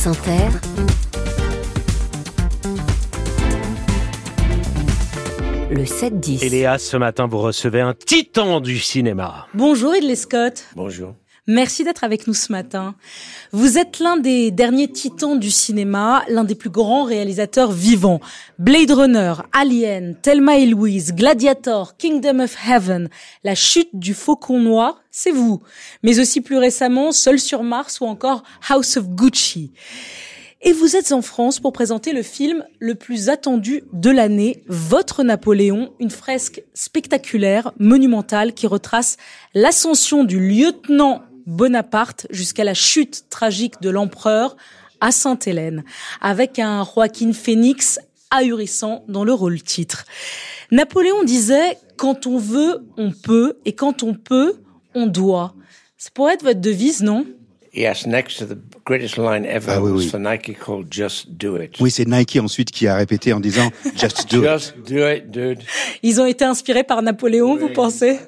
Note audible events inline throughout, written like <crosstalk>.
France Inter, le 7-10. Et Léa, ce matin, vous recevez un titan du cinéma. Bonjour Ridley Scott. Bonjour. Merci d'être avec nous ce matin. Vous êtes l'un des derniers titans du cinéma, l'un des plus grands réalisateurs vivants. Blade Runner, Alien, Thelma et Louise, Gladiator, Kingdom of Heaven, La chute du faucon noir, c'est vous. Mais aussi plus récemment, Seul sur Mars ou encore House of Gucci. Et vous êtes en France pour présenter le film le plus attendu de l'année, Votre Napoléon, une fresque spectaculaire, monumentale, qui retrace l'ascension du lieutenant Bonaparte jusqu'à la chute tragique de l'empereur à Sainte-Hélène, avec un Joaquin Phoenix ahurissant dans le rôle titre. Napoléon disait, quand on veut, on peut, et quand on peut, on doit. Ça pourrait être votre devise, non? Yes, next to the greatest line ever Ah oui, was oui. for Nike called Just Do It. Oui, c'est Nike ensuite qui a répété en disant <laughs> Just do it. Just do it, dude. Ils ont été inspirés par Napoléon, vous pensez?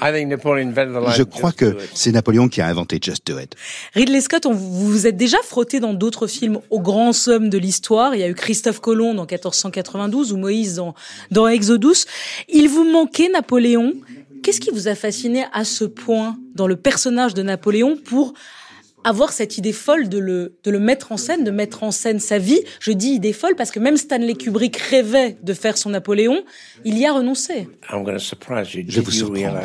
I think Napoleon invented the line. Je crois "Just que do it." c'est Napoléon qui a inventé Just do it. Ridley Scott, on, vous vous êtes déjà frotté dans d'autres films aux grands sommes de l'histoire. Il y a eu Christophe Colomb dans 1492 ou Moïse dans, dans Exodus. Il vous manquait Napoléon. Qu'est-ce qui vous a fasciné à ce point dans le personnage de Napoléon pour avoir cette idée folle de le, de le mettre en scène, de mettre en scène sa vie Je dis idée folle parce que même Stanley Kubrick rêvait de faire son Napoléon. Il y a renoncé. I'm going to surprise you. Je vais vous surprendre.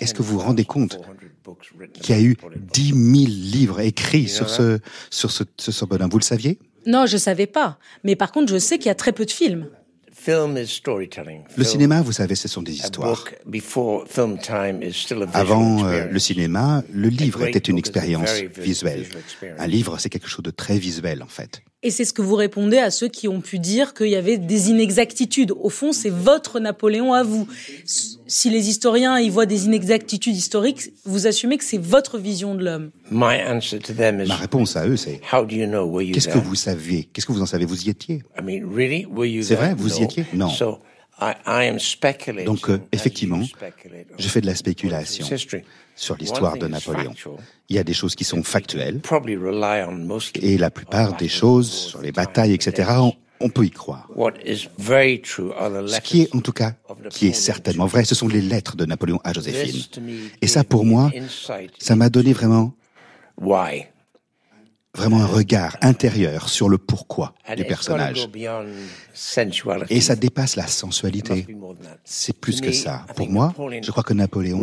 Est-ce que vous vous rendez compte 10,400 books written qu'il y a eu about Napoleon? 10 000 livres écrits sur ce, sur ce, ce, ce bonhomme Vous le saviez? Non, je savais pas. Mais par contre, je sais qu'il y a très peu de films. Film is storytelling. Le cinéma, vous savez, ce sont des histoires. book before film time is still a visual Avant euh, le cinéma, le livre était une expérience visuelle. Un livre, c'est quelque chose de très visuel, en fait. Et c'est ce que vous répondez à ceux qui ont pu dire qu'il y avait des inexactitudes. Au fond, c'est votre Napoléon à vous. Si les historiens y voient des inexactitudes historiques, vous assumez que c'est votre vision de l'homme. My answer to them is, Ma réponse à eux, c'est how do you know? Were you qu'est-ce que vous saviez? Qu'est-ce que vous en savez? Vous y étiez? I mean, really? Were you C'est vrai, vous y étiez? Non. So, I, I am speculating. Donc, euh, effectivement, je fais de la spéculation sur l'histoire de Napoléon. Il y a des choses qui sont factuelles et la plupart des choses sur les batailles, etc., on, on peut y croire. What is very true are the Ce qui est letters en tout cas, qui est certainement vrai, ce sont les lettres de Napoléon à Joséphine. Et ça, pour moi, ça m'a donné vraiment, why. Vraiment un regard intérieur sur le pourquoi du personnage. Et ça dépasse la It sensualité. C'est plus que ça. Pour moi, je crois que Napoléon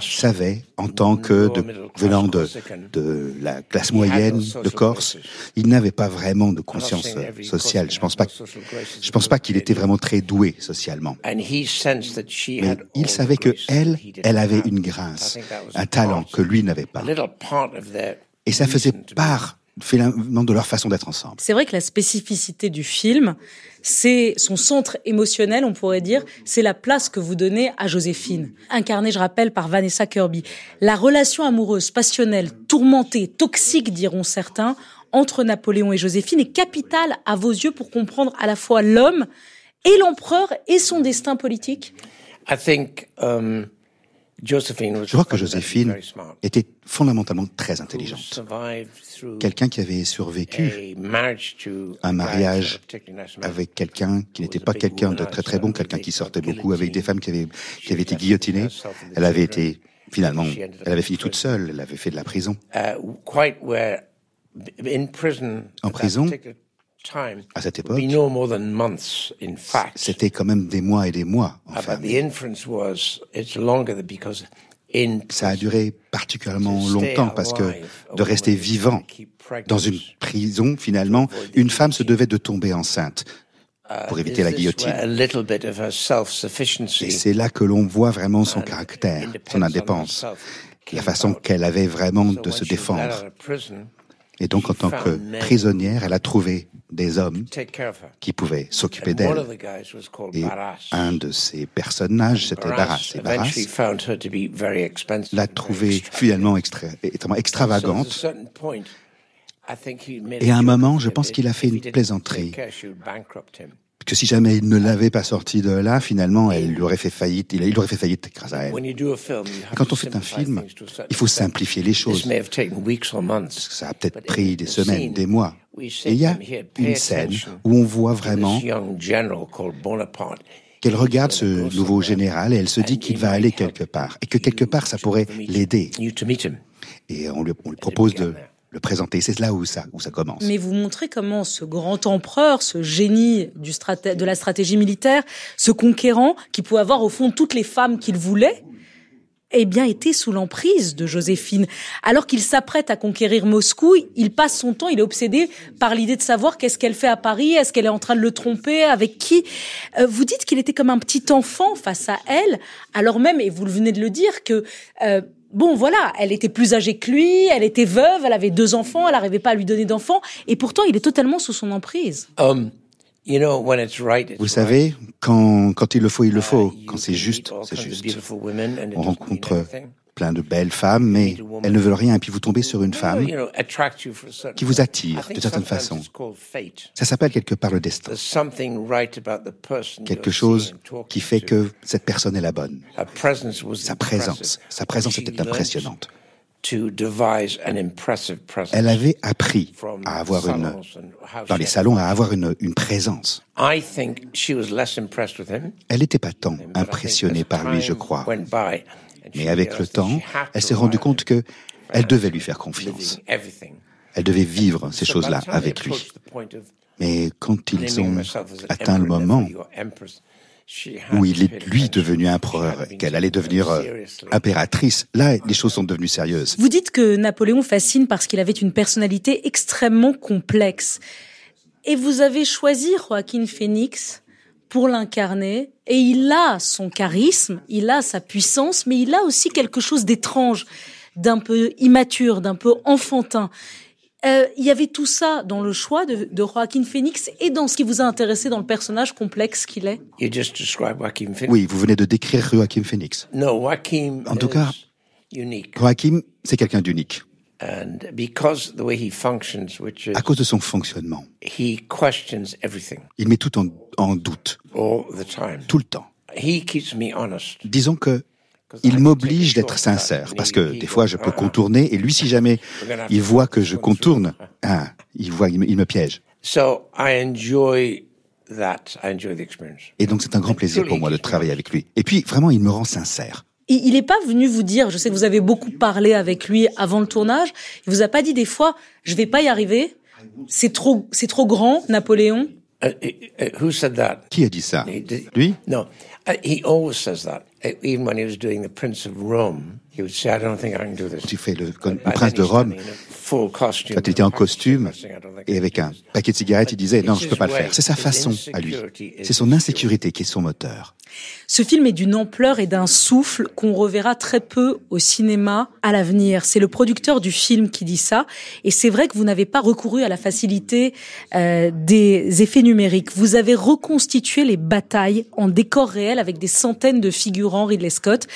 savait, en tant que de, venant de, de la classe moyenne de Corse, il n'avait pas vraiment de conscience euh, sociale. Je pense pas, je pense pas qu'il était vraiment très doué socialement. And he sensed that she Mais il savait que elle, elle avait une grâce, un a talent que lui n'avait pas. a little part of their Et ça faisait part finalement de leur façon d'être ensemble. C'est vrai que la spécificité du film, c'est son centre émotionnel, on pourrait dire, c'est la place que vous donnez à Joséphine, incarnée, je rappelle, par Vanessa Kirby. La relation amoureuse, passionnelle, tourmentée, toxique, diront certains, entre Napoléon et Joséphine est capitale à vos yeux pour comprendre à la fois l'homme et l'empereur et son destin politique? I think um, Je crois que Joséphine était fondamentalement très intelligente. Quelqu'un qui avait survécu un mariage avec quelqu'un qui n'était pas quelqu'un de très très bon, quelqu'un qui sortait beaucoup avec des femmes qui avaient, qui avaient été guillotinées. Elle avait été, finalement, elle avait fini toute seule, elle avait fait de la prison. uh, En prison, à cette époque, c'était quand même des mois et des mois Uh, but the enfermé. inference was it's longer than because in Ça a duré particulièrement longtemps parce que de rester vivant dans une prison, finalement, une femme se devait de tomber enceinte pour éviter la Uh, guillotine. Et c'est là que l'on voit vraiment son caractère, son on indépendance, la façon qu'elle avait vraiment de se défendre. Et donc, en tant que prisonnière, elle a trouvé des hommes qui pouvaient s'occuper And one of d'elle. Et un de ces personnages, c'était Barras. Et Barras eventually found her to be very expensive. l'a trouvée finalement extra- extrêmement extravagante. certain point, I think he made Et à un moment, je pense qu'il a fait une plaisanterie. Que si jamais il ne l'avait pas sorti de là, finalement, elle lui aurait fait faillite. Il, il aurait fait faillite grâce à elle. Quand on fait un film, il faut simplifier les choses. Ça a peut-être pris des semaines, des mois. Et il y a une scène où on voit vraiment qu'elle regarde ce nouveau général et elle se dit qu'il va aller quelque part et que quelque part ça pourrait l'aider. Et on lui, on lui propose de C'est là où ça, commence. Mais vous montrez comment ce grand empereur, ce génie de la stratégie militaire, ce conquérant, qui pouvait avoir au fond toutes les femmes qu'il voulait, eh bien, était sous l'emprise de Joséphine. Alors qu'il s'apprête à conquérir Moscou, il passe son temps, il est obsédé par l'idée de savoir qu'est-ce qu'elle fait à Paris, est-ce qu'elle est en train de le tromper, avec qui. Euh, vous dites qu'il était comme un petit enfant face à elle, alors même, et vous venez de le dire, que euh, bon, voilà, elle était plus âgée que lui, elle était veuve, elle avait deux enfants, elle n'arrivait pas à lui donner d'enfants, et pourtant il est totalement sous son emprise. Um, Vous savez, quand, quand il le faut, il le faut. Uh, quand c'est juste, c'est juste. On rencontre plein de belles femmes, mais elles ne veulent rien. Et puis vous tombez sur une femme qui vous attire de certaine façon. Ça s'appelle quelque part le destin. Quelque chose qui fait que cette personne est la bonne. Sa présence, sa présence était impressionnante. Elle avait appris à avoir une, dans les salons, à avoir une, une présence. Elle n'était pas tant impressionnée par lui, je crois. Mais avec le temps, elle s'est rendue compte que elle devait lui faire confiance. Elle devait vivre ces choses-là avec lui. Mais quand ils ont atteint le moment où il est lui devenu empereur, qu'elle allait devenir euh, impératrice, là, les choses sont devenues sérieuses. Vous dites que Napoléon fascine parce qu'il avait une personnalité extrêmement complexe. Et vous avez choisi Joaquin Phoenix pour l'incarner. Et il a son charisme, il a sa puissance, mais il a aussi quelque chose d'étrange, d'un peu immature, d'un peu enfantin. Euh, il y avait tout ça dans le choix de, de, Joaquin Phoenix et dans ce qui vous a intéressé dans le personnage complexe qu'il est. Oui, vous venez de décrire Joaquin Phoenix. en tout cas, Joaquin, c'est quelqu'un d'unique. And because the way he functions, which is, à cause de son fonctionnement, he questions everything. il met tout en, en doute, All the time. tout le temps. He keeps me honest. Disons que il m'oblige d'être sincère, parce que des fois je peux contourner, et lui, si jamais il voit que je contourne, hein, il voit, il me, il me piège. So I enjoy that. I enjoy the experience. Et donc c'est un grand plaisir pour moi de travailler avec lui. Et puis vraiment, il me rend sincère il n'est pas venu vous dire, je sais que vous avez beaucoup parlé avec lui avant le tournage, il vous a pas dit des fois, je vais pas y arriver, c'est trop, c'est trop grand, Napoléon. Uh, uh, who said that? Qui a dit ça? Lui? No, uh, he always says that. Even when he was doing the Prince of Rome, he would say, "I don't think I can do this." Tu fais le, le prince de Rome. Quand il était en costume et avec un paquet de cigarettes, il disait non, je peux pas le faire. C'est sa façon à lui. C'est son insécurité qui est son moteur. Ce film est d'une ampleur et d'un souffle qu'on reverra très peu au cinéma à l'avenir. C'est le producteur du film qui dit ça. Et c'est vrai que vous n'avez pas recouru à la facilité euh, des effets numériques. Vous avez reconstitué les batailles en décor avec des centaines de figurants Ridley Scott.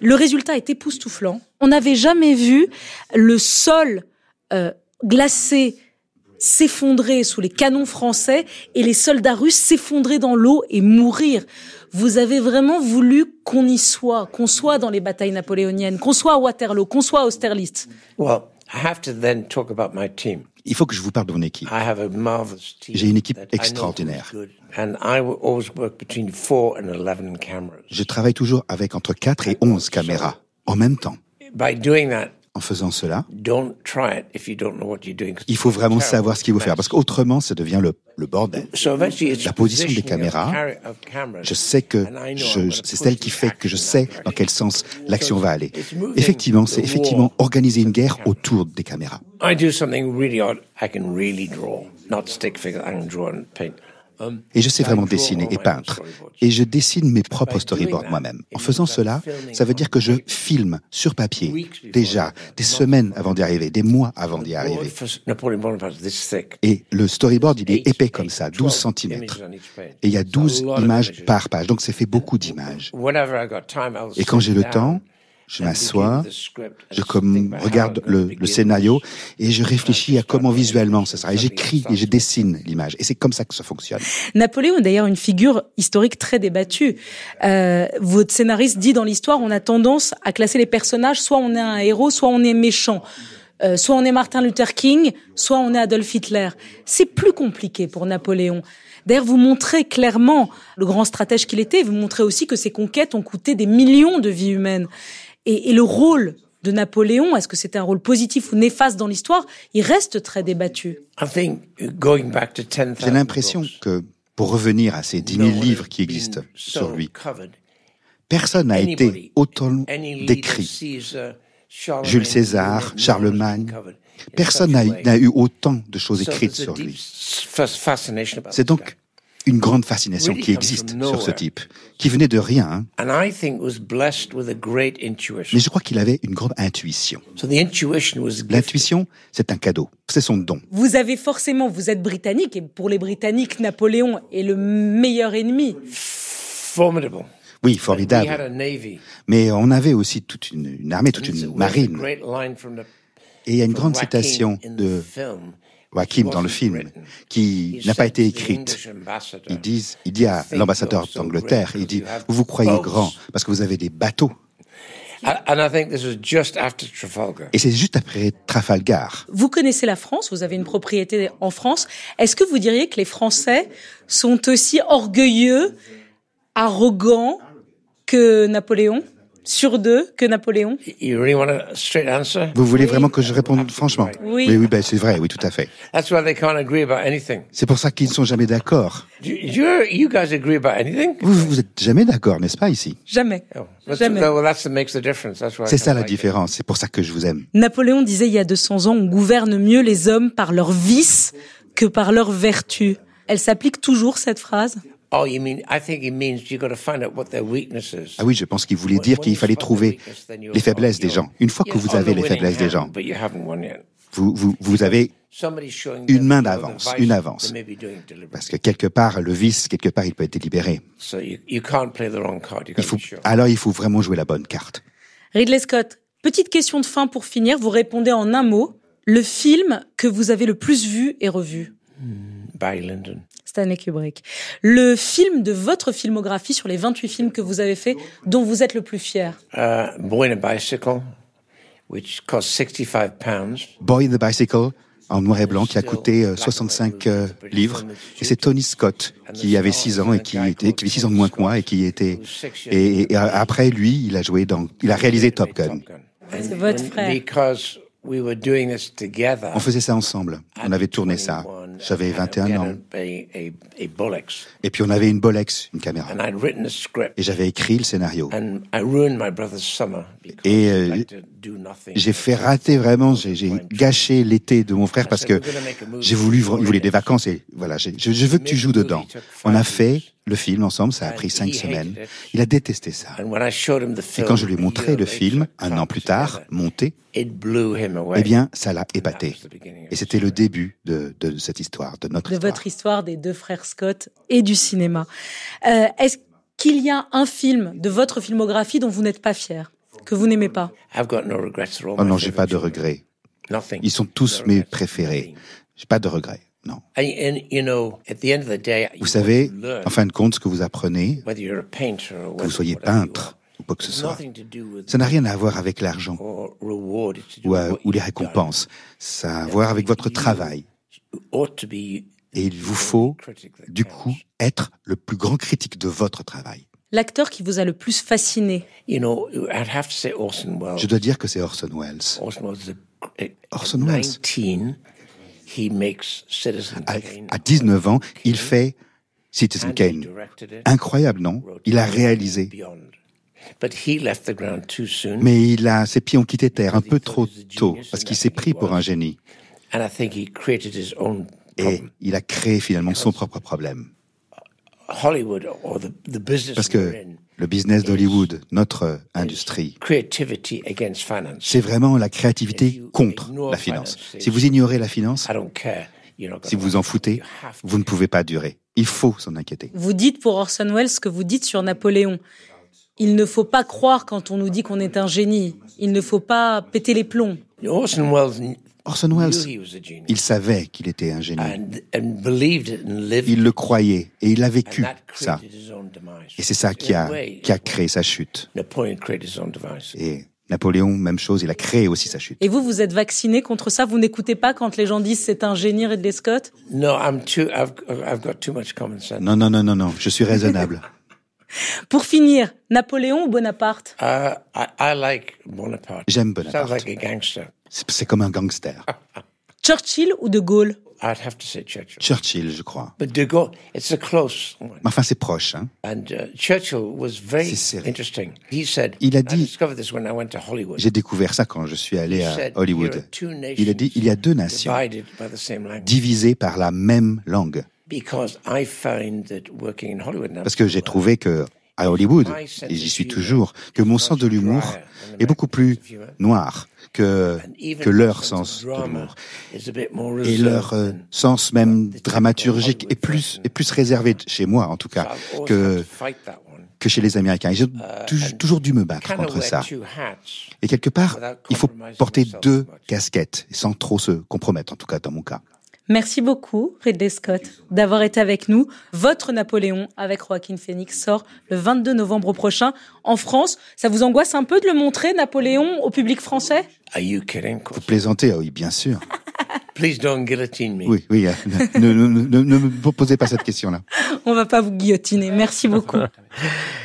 Le résultat est époustouflant. On n'avait jamais vu le sol euh, glacé s'effondrer sous les canons français et les soldats russes s'effondrer dans l'eau et mourir. Vous avez vraiment voulu qu'on y soit, qu'on soit dans les batailles napoléoniennes, qu'on soit à Waterloo, qu'on soit à Austerlitz. Well, I have to then talk about my team. Il faut que je vous parle de mon équipe. J'ai une équipe extraordinaire. Je travaille toujours avec entre 4 et 11 caméras en même temps. En faisant cela, il faut vraiment savoir ce qu'il faut faire, parce qu'autrement, ça devient le, le bordel. La position des caméras, je sais que c'est celle qui fait que je sais dans quel sens l'action va aller. Effectivement, c'est effectivement organiser une guerre autour des caméras. Et je sais vraiment dessiner et peindre. Et je dessine mes propres storyboards moi-même. En faisant cela, ça veut dire que je filme sur papier, déjà, des semaines avant d'y arriver, des mois avant d'y arriver. Et le storyboard, il est épais comme ça, 12 cm. Et il y a 12 images par page, donc ça fait beaucoup d'images. Et quand j'ai le temps, je m'assois, je regarde le, le, scénario et je réfléchis à comment visuellement ça sera. Et j'écris et je dessine l'image. Et c'est comme ça que ça fonctionne. Napoléon est d'ailleurs une figure historique très débattue. Euh, votre scénariste dit dans l'histoire, on a tendance à classer les personnages, soit on est un héros, soit on est méchant. Euh, soit on est Martin Luther King, soit on est Adolf Hitler. C'est plus compliqué pour Napoléon. D'ailleurs, vous montrez clairement le grand stratège qu'il était. Vous montrez aussi que ses conquêtes ont coûté des millions de vies humaines. Et, et le rôle de Napoléon, est-ce que c'était un rôle positif ou néfaste dans l'histoire Il reste très débattu. J'ai l'impression que, pour revenir à ces dix mille livres qui existent sur lui, personne n'a été autant décrit Jules César, Charlemagne. Personne n'a eu autant de choses écrites sur lui. C'est donc une grande fascination qui existe sur ce type, qui venait de rien. Hein. Mais je crois qu'il avait une grande intuition. L'intuition, c'est un cadeau, c'est son don. Vous avez forcément, vous êtes britannique, et pour les Britanniques, Napoléon est le meilleur ennemi. Formidable. Oui, formidable. Mais on avait aussi toute une, armée, toute une marine. Et il y a une grande citation de Joachim dans le film qui n'a pas été écrite. Il dit, il dit à l'ambassadeur d'Angleterre, il dit, vous vous croyez grand parce que vous avez des bateaux. Et c'est juste après Trafalgar. Vous connaissez la France, vous avez une propriété en France. Est-ce que vous diriez que les Français sont aussi orgueilleux, arrogants que Napoléon? Sur deux que Napoléon Vous voulez vraiment que je réponde franchement? Oui. Oui, oui ben c'est vrai, oui, tout à fait. C'est pour ça qu'ils ne sont jamais d'accord. Vous, vous êtes jamais d'accord, n'est-ce pas, ici? Jamais. Oh, jamais. C'est ça la différence, c'est pour ça que je vous aime. Napoléon disait il y a 200 ans, on gouverne mieux les hommes par leurs vices que par leurs vertus. Elle s'applique toujours, cette phrase? Oh, you mean, I think it means you got to find out what their weaknesses. Ah oui, je pense qu'il voulait dire qu'il fallait trouver les faiblesses des gens. Une fois que vous avez les faiblesses des gens, vous, vous, vous avez une main d'avance, une avance. Parce que quelque part, le vice, quelque part, il peut être délibéré. Il faut, alors il faut vraiment jouer la bonne carte. Ridley Scott, petite question de fin pour finir. Vous répondez en un mot. Le film que vous avez le plus vu et revu? Barry Lyndon. Stanley Kubrick. Le film de votre filmographie sur les 28 films que vous avez fait, dont vous êtes le plus fier? Uh, Boy in a Bicycle, which cost 65 pounds. Boy in the Bicycle, en noir et blanc, qui a coûté 65 euh, euh, livres. Et c'est Tony Scott, qui avait 6 ans et qui était, qui avait 6 ans de moins que moi et qui était, et, et après lui, il a joué dans, il a réalisé Top Gun. C'est votre frère. On faisait ça ensemble. On avait tourné ça. J'avais 21 ans. Et puis on avait une Bolex, une caméra. Et j'avais écrit le scénario. Et euh, j'ai fait rater vraiment, j'ai gâché l'été de mon frère parce que j'ai voulu, il voulait des vacances et voilà, je, je veux que tu joues dedans. On a fait le film ensemble, ça a pris cinq semaines. Il a détesté ça. Et quand je lui ai montré le film, un an plus tard, monté, eh bien, ça l'a épaté. Et c'était le début de, de, cette histoire, de notre de histoire. votre histoire des deux frères Scott et du cinéma. Euh, Est-ce qu'il y a un film de votre filmographie dont vous n'êtes pas fier, que vous n'aimez pas? Oh non, j'ai pas de regrets. Ils sont tous mes préférés. J'ai pas de regrets. Non. Vous savez, en fin de compte, ce que vous apprenez, que vous soyez peintre ou quoi que ce soit, ça n'a rien à voir avec l'argent ou, ou les récompenses. Ça a à voir avec votre travail. Et il vous faut, du coup, être le plus grand critique de votre travail. L'acteur qui vous a le plus fasciné Je dois dire que c'est Orson Welles. Orson Welles. À, 19 ans, il fait Citizen Kane. Incroyable, non? Il a réalisé. Mais il a, ses pieds ont quitté terre un peu trop tôt, parce qu'il s'est pris pour un génie. Et il a créé finalement son propre problème. Parce que le business d'Hollywood, notre industrie, c'est vraiment la créativité contre la finance. Si vous ignorez la finance, si vous en foutez, vous ne pouvez pas durer. Il faut s'en inquiéter. Vous dites pour Orson Welles ce que vous dites sur Napoléon. Il ne faut pas croire quand on nous dit qu'on est un génie. Il ne faut pas péter les plombs. Orson Welles, Orson Welles, il savait qu'il était un génie. Il le croyait et il a vécu ça. Et c'est ça qui a, qui a créé sa chute. Et Napoléon, même chose, il a créé aussi sa chute. Et vous, vous êtes vacciné contre ça? Vous n'écoutez pas quand les gens disent c'est un génie Ridley Scott? Non, Non, non, non, non, non, je suis raisonnable. <laughs> Pour finir, Napoléon ou Bonaparte? Uh, I, like Bonaparte. J'aime Bonaparte. Like c'est comme un gangster. <laughs> Churchill ou De Gaulle? I'd have to say Churchill. Churchill, je crois. But De Gaulle, it's a close one. Enfin, c'est proche. Hein? And uh, Churchill was very interesting. He said, il a dit, I discovered this when I went to Hollywood. J'ai découvert ça quand je suis allé à Hollywood. Il a dit, il y a deux nations divisées par la même langue. Parce que j'ai trouvé que à Hollywood, et j'y suis toujours, que mon sens de l'humour est beaucoup plus noir que, que leur sens de l'humour. Et leur euh, sens même dramaturgique est plus, est plus réservé chez moi, en tout cas, que, que chez les Américains. J'ai toujours dû me battre contre ça. Et quelque part, il faut porter deux casquettes, sans trop se compromettre, en tout cas dans mon cas. Merci beaucoup, Ridley Scott, d'avoir été avec nous. Votre Napoléon avec Joaquin Phoenix sort le 22 novembre prochain en France. Ça vous angoisse un peu de le montrer, Napoléon, au public français? Are you kidding? Vous plaisantez, oui, bien sûr. <laughs> Please don't guillotine me. Oui, oui, euh, ne, ne, ne, ne, me posez pas cette question-là. On va pas vous guillotiner. Merci beaucoup.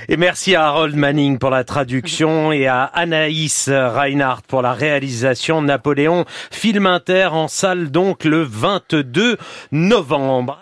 Et merci à Harold Manning pour la traduction et à Anaïs Reinhardt pour la réalisation. Napoléon, film inter en salle donc le 22 novembre.